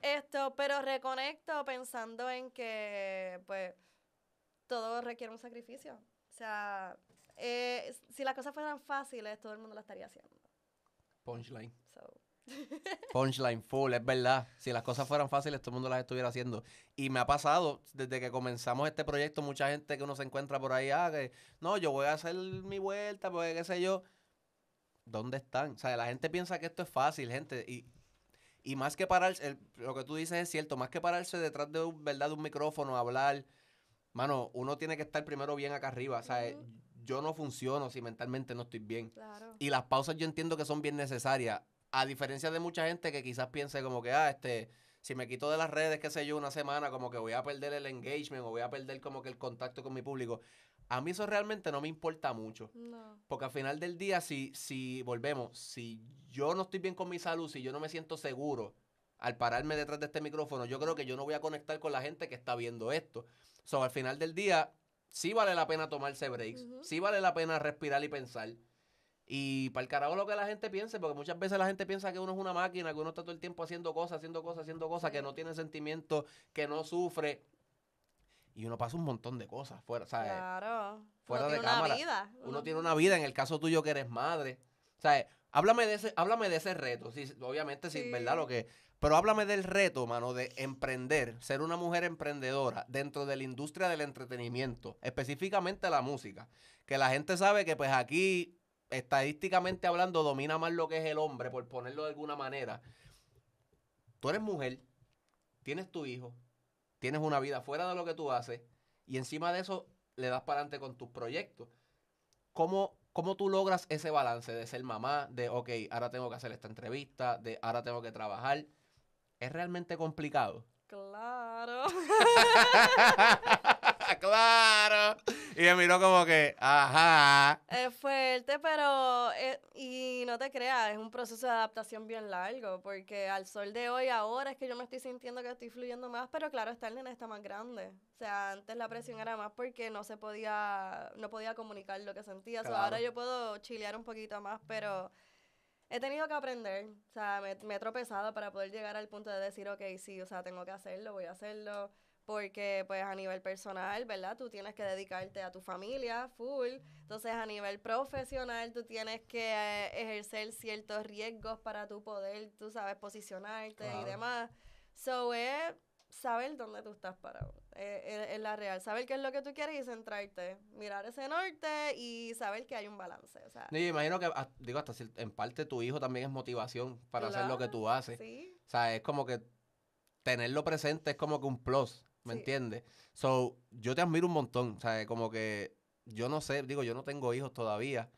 Esto, pero reconecto pensando en que, pues, todo requiere un sacrificio. O sea, eh, si las cosas fueran fáciles, todo el mundo lo estaría haciendo. Punchline. So, Punchline full, es verdad. Si las cosas fueran fáciles, todo el mundo las estuviera haciendo. Y me ha pasado, desde que comenzamos este proyecto, mucha gente que uno se encuentra por ahí, ah, que no, yo voy a hacer mi vuelta, pues qué sé yo. ¿Dónde están? O sea, la gente piensa que esto es fácil, gente. Y, y más que pararse, el- lo que tú dices es cierto, más que pararse detrás de, un- ¿verdad? de un micrófono, hablar, mano, uno tiene que estar primero bien acá arriba. O sea. Yo no funciono si mentalmente no estoy bien. claro. Y las pausas yo entiendo que son bien necesarias. A diferencia de mucha gente que quizás piense como que, ah, este, si me quito de las redes, qué sé yo, una semana, como que voy a perder el engagement o voy a perder como que el contacto con mi público. A mí eso realmente no me importa mucho. No. Porque al final del día, si, si volvemos, si yo no estoy bien con mi salud, si yo no me siento seguro al pararme detrás de este micrófono, yo creo que yo no voy a conectar con la gente que está viendo esto. So, al final del día, sí vale la pena tomarse breaks, sí vale la pena respirar y pensar. Y para el carajo lo que la gente piense, porque muchas veces la gente piensa que uno es una máquina, que uno está todo el tiempo haciendo cosas, haciendo cosas, haciendo cosas, que no tiene sentimientos, que no sufre. Y uno pasa un montón de cosas fuera, ¿sabes? Claro. fuera Uno de tiene cámara, Una vida. Uno tiene una vida, en el caso tuyo que eres madre. O sea, háblame de ese, háblame de ese reto. Sí, obviamente, Sí. ¿verdad? Lo que. Pero háblame del reto, mano, de emprender, ser una mujer emprendedora dentro de la industria del entretenimiento, específicamente la música. Que la gente sabe que pues aquí, estadísticamente hablando, domina más lo que es el hombre, por ponerlo de alguna manera. Tú eres mujer, tienes tu hijo, tienes una vida fuera de lo que tú haces, y encima de eso le das para adelante con tus proyectos. ¿Cómo, ¿Cómo tú logras ese balance de ser mamá, de, ok, ahora tengo que hacer esta entrevista, de ahora tengo que trabajar? ¿Es realmente complicado? Claro. claro. Y me miró como que, ajá. es fuerte, pero. eh, y no te creas, es un proceso de adaptación bien largo. Porque al sol de hoy, ahora es que yo me estoy sintiendo que estoy fluyendo más. Pero claro, esta nena está más grande. O sea, antes la presión era más porque no se podía. No podía comunicar lo que sentía. So, ahora Claro. yo puedo chilear un poquito más, pero. He tenido que aprender, o sea, me, me he tropezado para poder llegar al punto de decir, ok, sí, o sea, tengo que hacerlo, voy a hacerlo, porque pues a nivel personal, ¿verdad? Tú tienes que dedicarte a tu familia full, entonces a nivel profesional tú tienes que eh, ejercer ciertos riesgos para tu poder, tú sabes, posicionarte y demás. So es saber dónde tú estás parado, eh, en la real, saber qué es lo que tú quieres y centrarte, mirar ese norte y saber que hay un balance, o sea, yo imagino que, digo, hasta en parte tu hijo también es motivación para hacer lo que tú haces. sí. O sea, es como que tenerlo presente es como que un plus, ¿me Sí. entiendes? So, yo te admiro un montón, o sea, como que yo no sé, digo, yo no tengo hijos todavía.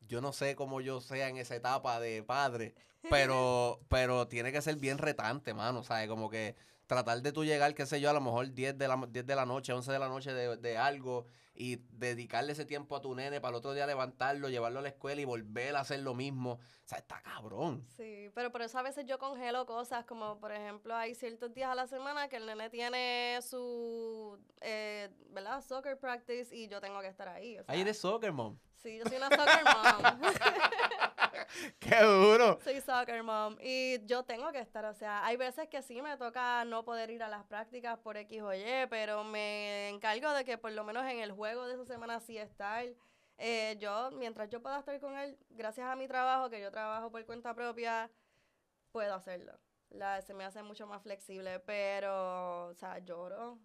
Yo no sé cómo yo sea en esa etapa de padre, pero, pero tiene que ser bien retante, mano, ¿sabes? Como que tratar de tú llegar, qué sé yo, a lo mejor 10 de la, 10 de la noche, 11 de la noche de, de algo y dedicarle ese tiempo a tu nene para el otro día levantarlo, llevarlo a la escuela y volver a hacer lo mismo. O sea, está cabrón. Sí, pero por eso a veces yo congelo cosas, como por ejemplo hay ciertos días a la semana que el nene tiene su, eh, ¿verdad? Soccer practice y yo tengo que estar ahí. O sea, Ahí eres soccer, mom. Sí, yo soy una soccer mom. ¡Qué duro! soy soccer mom y yo tengo que estar, o sea, hay veces que sí me toca no poder ir a las prácticas por X o Y, pero me encargo de que por lo menos en el juego de esa semana sí estar. Eh, yo, mientras yo pueda estar con él, gracias a mi trabajo, que yo trabajo por cuenta propia, puedo hacerlo. La, se me hace mucho más flexible, pero, o sea, lloro.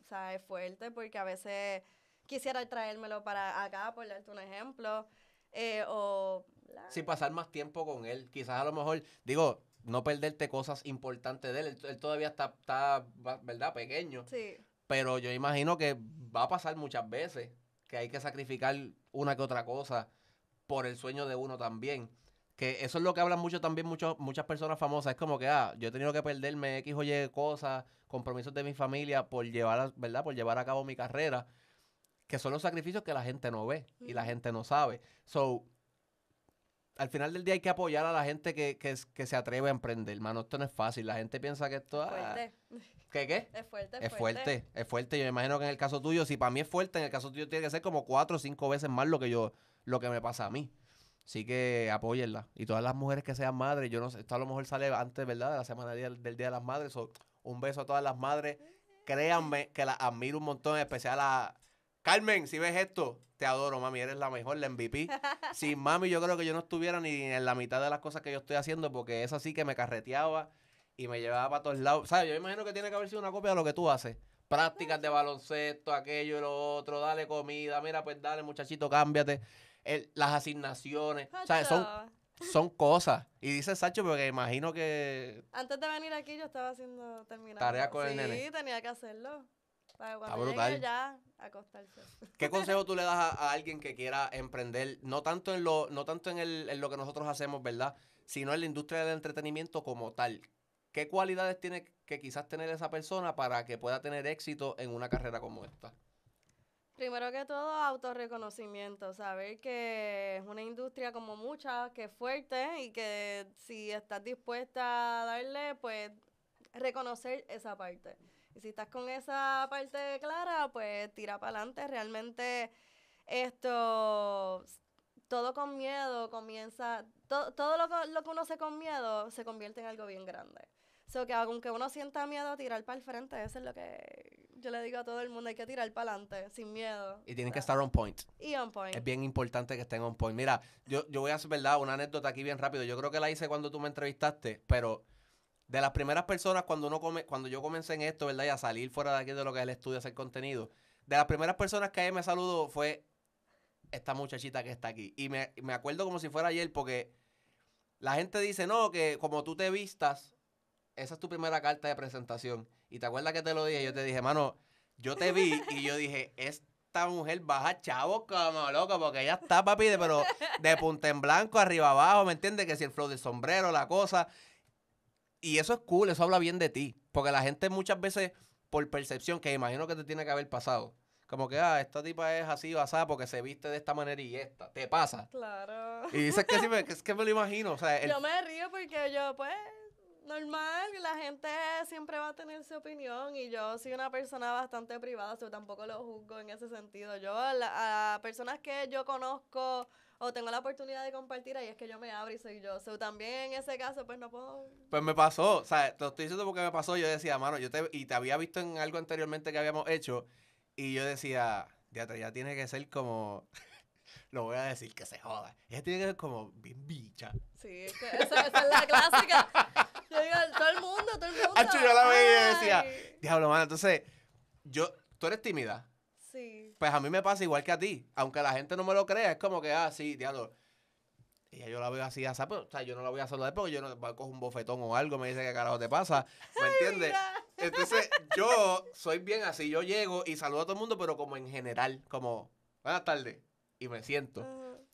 O sea, es fuerte porque a veces quisiera traérmelo para acá, por darte un ejemplo. eh, o la- Sí, pasar más tiempo con él. Quizás a lo mejor, digo, no perderte cosas importantes de él. Él, él todavía está, está, ¿verdad? Pequeño. sí. Pero yo imagino que va a pasar muchas veces que hay que sacrificar una que otra cosa por el sueño de uno también. Que eso es lo que hablan mucho también muchos muchas personas famosas. Es como que, ah, yo he tenido que perderme X o Y cosas, compromisos de mi familia por llevar, a- ¿verdad? Por llevar a cabo mi carrera. Que son los sacrificios que la gente no ve y la gente no sabe. So, al final del día hay que apoyar a la gente que, que, es- que se atreve a emprender, hermano. Esto no es fácil. La gente piensa que esto... ah, Fuerte. ¿Qué qué? Es fuerte. Es fuerte, es fuerte. Yo me imagino que en el caso tuyo, si para mí es fuerte, en el caso tuyo tiene que ser como cuatro o cinco veces más lo que yo, lo que me pasa a mí. Así que apóyenla. Y todas las mujeres que sean madres, yo no sé, esto a lo mejor sale antes, ¿verdad? De la semana del, del Día de las Madres. So, un beso a todas las madres. Créanme que las admiro un montón, en especial a Carmen, si ves esto, te adoro, mami, eres la mejor, la MVP. Sin mami, yo creo que yo no estuviera ni en la mitad de las cosas que yo estoy haciendo, porque esa sí que me carreteaba y me llevaba para todos lados. ¿Sabes? Yo me imagino que tiene que haber sido una copia de lo que tú haces. Prácticas de baloncesto, aquello y lo otro, dale comida, mira, pues dale, muchachito, cámbiate. El- las asignaciones, ¿sabes? Son, cosas. Y dice Sacho, porque imagino que Antes de venir aquí yo estaba haciendo terminando. Tarea con el sí, nene. tenía que hacerlo. Para cuando brutal. llegue ya acostarse. ¿Qué consejo tú le das a, a alguien que quiera emprender, no tanto en lo, no tanto en, el, en lo que nosotros hacemos, ¿verdad? Sino en la industria del entretenimiento como tal. ¿Qué cualidades tiene que quizás tener esa persona para que pueda tener éxito en una carrera como esta? Primero que todo, autorreconocimiento, saber que es una industria como muchas, que es fuerte y que si estás dispuesta a darle, pues reconocer esa parte. Y si estás con esa parte clara, pues tira para adelante. Realmente esto, todo con miedo comienza, to- todo lo, que- lo que uno hace con miedo se convierte en algo bien grande. So que aunque uno sienta miedo, tirar para el frente, eso es lo que yo le digo a todo el mundo, hay que tirar para adelante, sin miedo. Y tienen que O sea, estar on point. Y on point. Es bien importante que estén on point. Mira, yo, yo voy a hacer, ¿verdad? Una anécdota aquí bien rápido. Yo creo que la hice cuando tú me entrevistaste, pero de las primeras personas cuando uno come, cuando yo comencé en esto, ¿verdad? Y a salir fuera de aquí de lo que es el estudio, hacer contenido. De las primeras personas que a me saludó fue esta muchachita que está aquí. Y me, me acuerdo como si fuera ayer porque la gente dice, no, que como tú te vistas, esa es tu primera carta de presentación. Y te acuerdas que te lo dije, yo te dije, mano, yo te vi y yo dije, esta mujer baja chavo como loco, porque ella está, papi, de, pero de punta en blanco, arriba abajo, ¿me entiendes? Que si el flow del sombrero, la cosa. Y eso es cool, eso habla bien de ti. Porque la gente muchas veces, por percepción, que imagino que te tiene que haber pasado, como que, ah, esta tipa es así, basada porque se viste de esta manera y esta, te pasa. Claro. Y dices que sí, me- que es que me lo imagino. O sea, el- Yo me río porque yo, pues, normal, la gente siempre va a tener su opinión y yo soy una persona bastante privada, so tampoco lo juzgo en ese sentido. Yo, a, la- a personas que yo conozco o tengo la oportunidad de compartir, ahí es que yo me abro y soy yo. So, también en ese caso, pues no puedo... Pues me pasó, o sea, te lo estoy diciendo porque me pasó. Yo decía, mano, yo te, y te había visto en algo anteriormente que habíamos hecho. Y yo decía, ya, ya tiene que ser como. lo voy a decir que se joda. Ella tiene que ser como bien bicha. Sí, es que esa, esa es la clásica. Yo digo, todo el mundo, todo el mundo. Acho, yo la veía y decía, Diablo, mano, entonces, yo, tú eres tímida. Sí. Pues a mí me pasa igual que a ti. Aunque la gente no me lo crea, es como que, ah, sí, diablo. Y yo la veo así, así, pero, o sea, yo no la voy a saludar porque yo no voy a coger un bofetón o algo, me dice qué carajo te pasa. ¿Me entiendes? Entonces, yo soy bien así. Yo llego y saludo a todo el mundo, pero como en general, como, buenas tardes. Y me siento.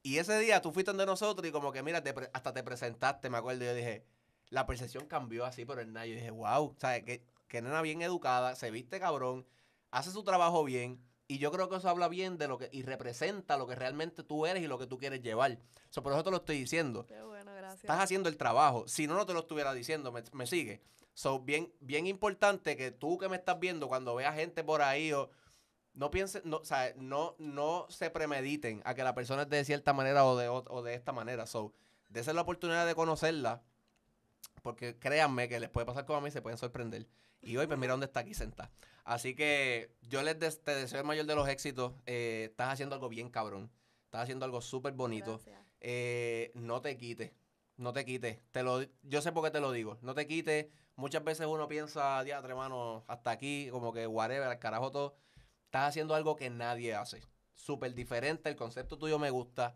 Y ese día tú fuiste de nosotros y como que, mira, te hasta te presentaste, me acuerdo. Y yo dije, la percepción cambió así por el nada. Yo dije, wow, ¿sabes? Que, que nena bien educada, se viste cabrón, hace su trabajo bien. Y yo creo que eso habla bien de lo que, y representa lo que realmente tú eres y lo que tú quieres llevar. So, por eso te lo estoy diciendo. Qué bueno, gracias. Estás haciendo el trabajo. Si no, no te lo estuviera diciendo. Me, me sigue. So, bien, bien importante que tú que me estás viendo, cuando veas gente por ahí o no pienses, no, o sea, no, no se premediten a que la persona es de cierta manera o de, o de esta manera. So, dése la oportunidad de conocerla. Porque créanme que les puede pasar como a mí, se pueden sorprender. Y hoy, pues mira dónde está aquí sentada. Así que yo les des- te deseo el mayor de los éxitos. Eh, estás haciendo algo bien cabrón. Estás haciendo algo súper bonito eh, no te quites. No te quites. Te lo, yo sé por qué te lo digo. No te quites. Muchas veces uno piensa, diatre, hermano, hasta aquí, como que whatever, al carajo todo. Estás haciendo algo que nadie hace. Súper diferente. El concepto tuyo me gusta.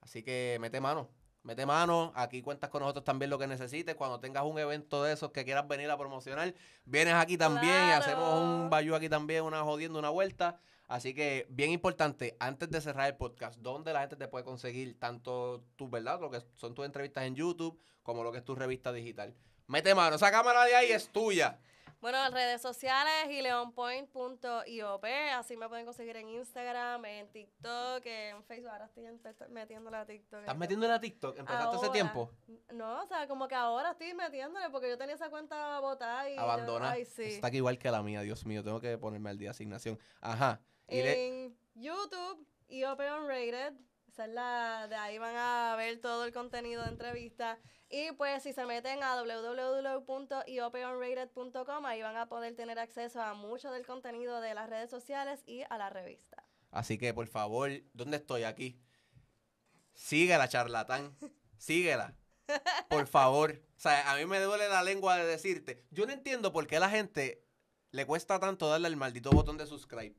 Así que mete mano. Mete mano. Aquí cuentas con nosotros también lo que necesites. Cuando tengas un evento de esos que quieras venir a promocionar, vienes aquí también y hacemos un bayou aquí también, una jodiendo, una vuelta. Así que, bien importante, antes de cerrar el podcast, ¿dónde la gente te puede conseguir tanto tus, verdad? Lo que son tus entrevistas en YouTube, como lo que es tu revista digital. Mete mano, esa cámara de ahí es tuya. Bueno, en redes sociales, gileonpoint.iop, así me pueden conseguir en Instagram, en TikTok, en Facebook. Ahora estoy metiéndole a TikTok. ¿Estás metiendo en la TikTok? ¿Empezaste hace Ahora. tiempo? No, o sea, como que ahora estoy metiéndole porque yo tenía esa cuenta botada y... yo- Abandona. Ay, sí. Está aquí igual que la mía, Dios mío. Tengo que ponerme al día de asignación. Ajá. Y le- En YouTube, IOP Unrated. Esa es la, de ahí van a ver todo el contenido de entrevista. Y pues si se meten a www.iopunrated.com, ahí van a poder tener acceso a mucho del contenido de las redes sociales y a la revista. Así que, por favor, ¿dónde estoy? Aquí. Síguela, charlatán. Síguela. Por favor. O sea, a mí me duele la lengua de decirte. Yo no entiendo por qué a la gente le cuesta tanto darle al maldito botón de subscribe.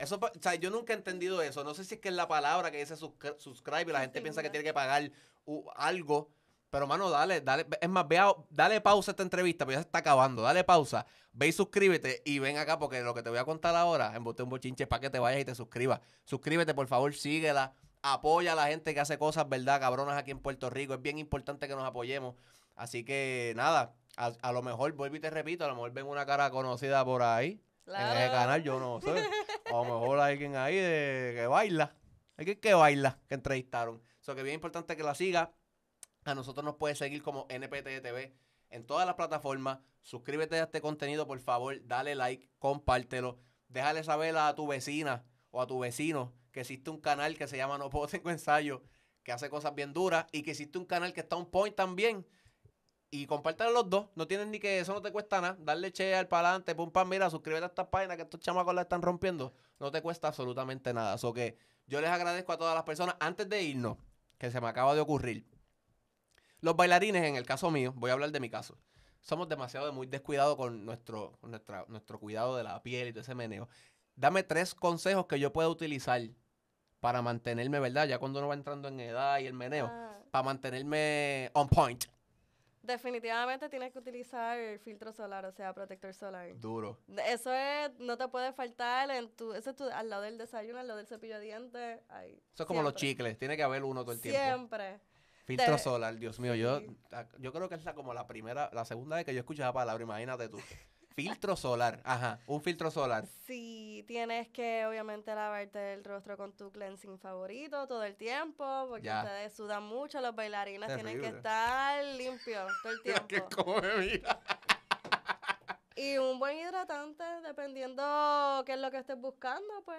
Eso, o sea, yo nunca he entendido eso. No sé si es que es la palabra que dice subscribe y la gente Sí, piensa que tiene que pagar algo. Pero, mano, dale, dale. Es más, vea, dale pausa a esta entrevista, porque ya se está acabando. Dale pausa. Ve y suscríbete y ven acá, porque lo que te voy a contar ahora, emboté un bochinche para que te vayas y te suscribas. Suscríbete, por favor, síguela. Apoya a la gente que hace cosas, ¿verdad? Cabronas aquí en Puerto Rico. Es bien importante que nos apoyemos. Así que, nada, a, a lo mejor, vuelvo y te repito, a lo mejor ven una cara conocida por ahí. En ese canal, yo no sé. A lo mejor hay alguien ahí de, que baila. Alguien que baila, que entrevistaron. Eso que bien importante que la siga. A nosotros nos puede seguir como NPT TV en todas las plataformas. Suscríbete a este contenido, por favor. Dale like, compártelo. Déjale saber a tu vecina o a tu vecino que existe un canal que se llama No Puedo Tengo Ensayo, que hace cosas bien duras, y que existe un canal que está on point también. Y compártelo los dos. No tienes ni que, eso no te cuesta nada. Darle che al para adelante, pum pam, mira, suscríbete a estas páginas que estos chamacos la están rompiendo. No te cuesta absolutamente nada. So que yo les agradezco a todas las personas. Antes de irnos, que se me acaba de ocurrir. Los bailarines, en el caso mío, voy a hablar de mi caso. Somos demasiado muy descuidados con nuestro, nuestra, nuestro cuidado de la piel y todo ese meneo. Dame tres consejos que yo pueda utilizar para mantenerme, ¿verdad? Ya cuando uno va entrando en edad y el meneo. Ah, Para mantenerme on point. Definitivamente tienes que utilizar filtro solar, o sea, protector solar. Duro. Eso es, no te puede faltar en tu, eso es tu- al lado del desayuno, al lado del cepillo de dientes. ahí, Eso es como los siempre. chicles. Tiene que haber uno todo el tiempo. Siempre. Filtro De- solar, Dios mío. Yo, Sí. yo creo que es la, como la primera, la segunda vez que yo escucho esa palabra, imagínate tú. Filtro solar. Ajá, un filtro solar. Sí, tienes que obviamente lavarte el rostro con tu cleansing favorito todo el tiempo, porque Ya. ustedes sudan mucho, los bailarines tienen que Terrible. estar limpios todo el que tiempo. cómo me mira. Y un buen hidratante, dependiendo qué es lo que estés buscando, pues,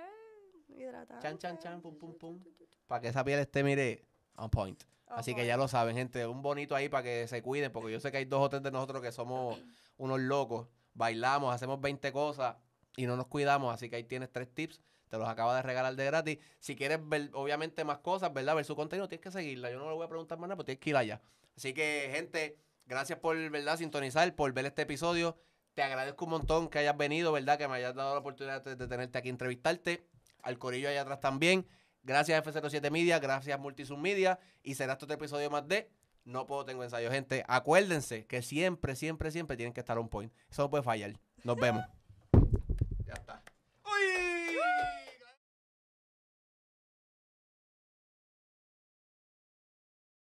hidratante. Chan, chan, chan, pum, pum, pum. Para que esa piel esté, mire, on point. Así que ya lo saben, gente. Un bonito ahí para que se cuiden, porque yo sé que hay dos o tres de nosotros que somos unos locos. Bailamos, hacemos 20 cosas y no nos cuidamos. Así que ahí tienes tres tips. Te los acaba de regalar de gratis. Si quieres ver, obviamente, más cosas, ¿verdad? Ver su contenido, tienes que seguirla. Yo no le voy a preguntar más nada, pero tienes que ir allá. Así que, gente, gracias por, ¿verdad? Sintonizar, por ver este episodio. Te agradezco un montón que hayas venido, ¿verdad? Que me hayas dado la oportunidad de, tenerte aquí, entrevistarte. Al corillo allá atrás también. Gracias F07 Media, gracias Multisum Media. Y será este otro episodio más de No Puedo Tengo Ensayo. Gente, acuérdense que siempre, siempre, siempre tienen que estar on point. Eso no puede fallar. Nos vemos.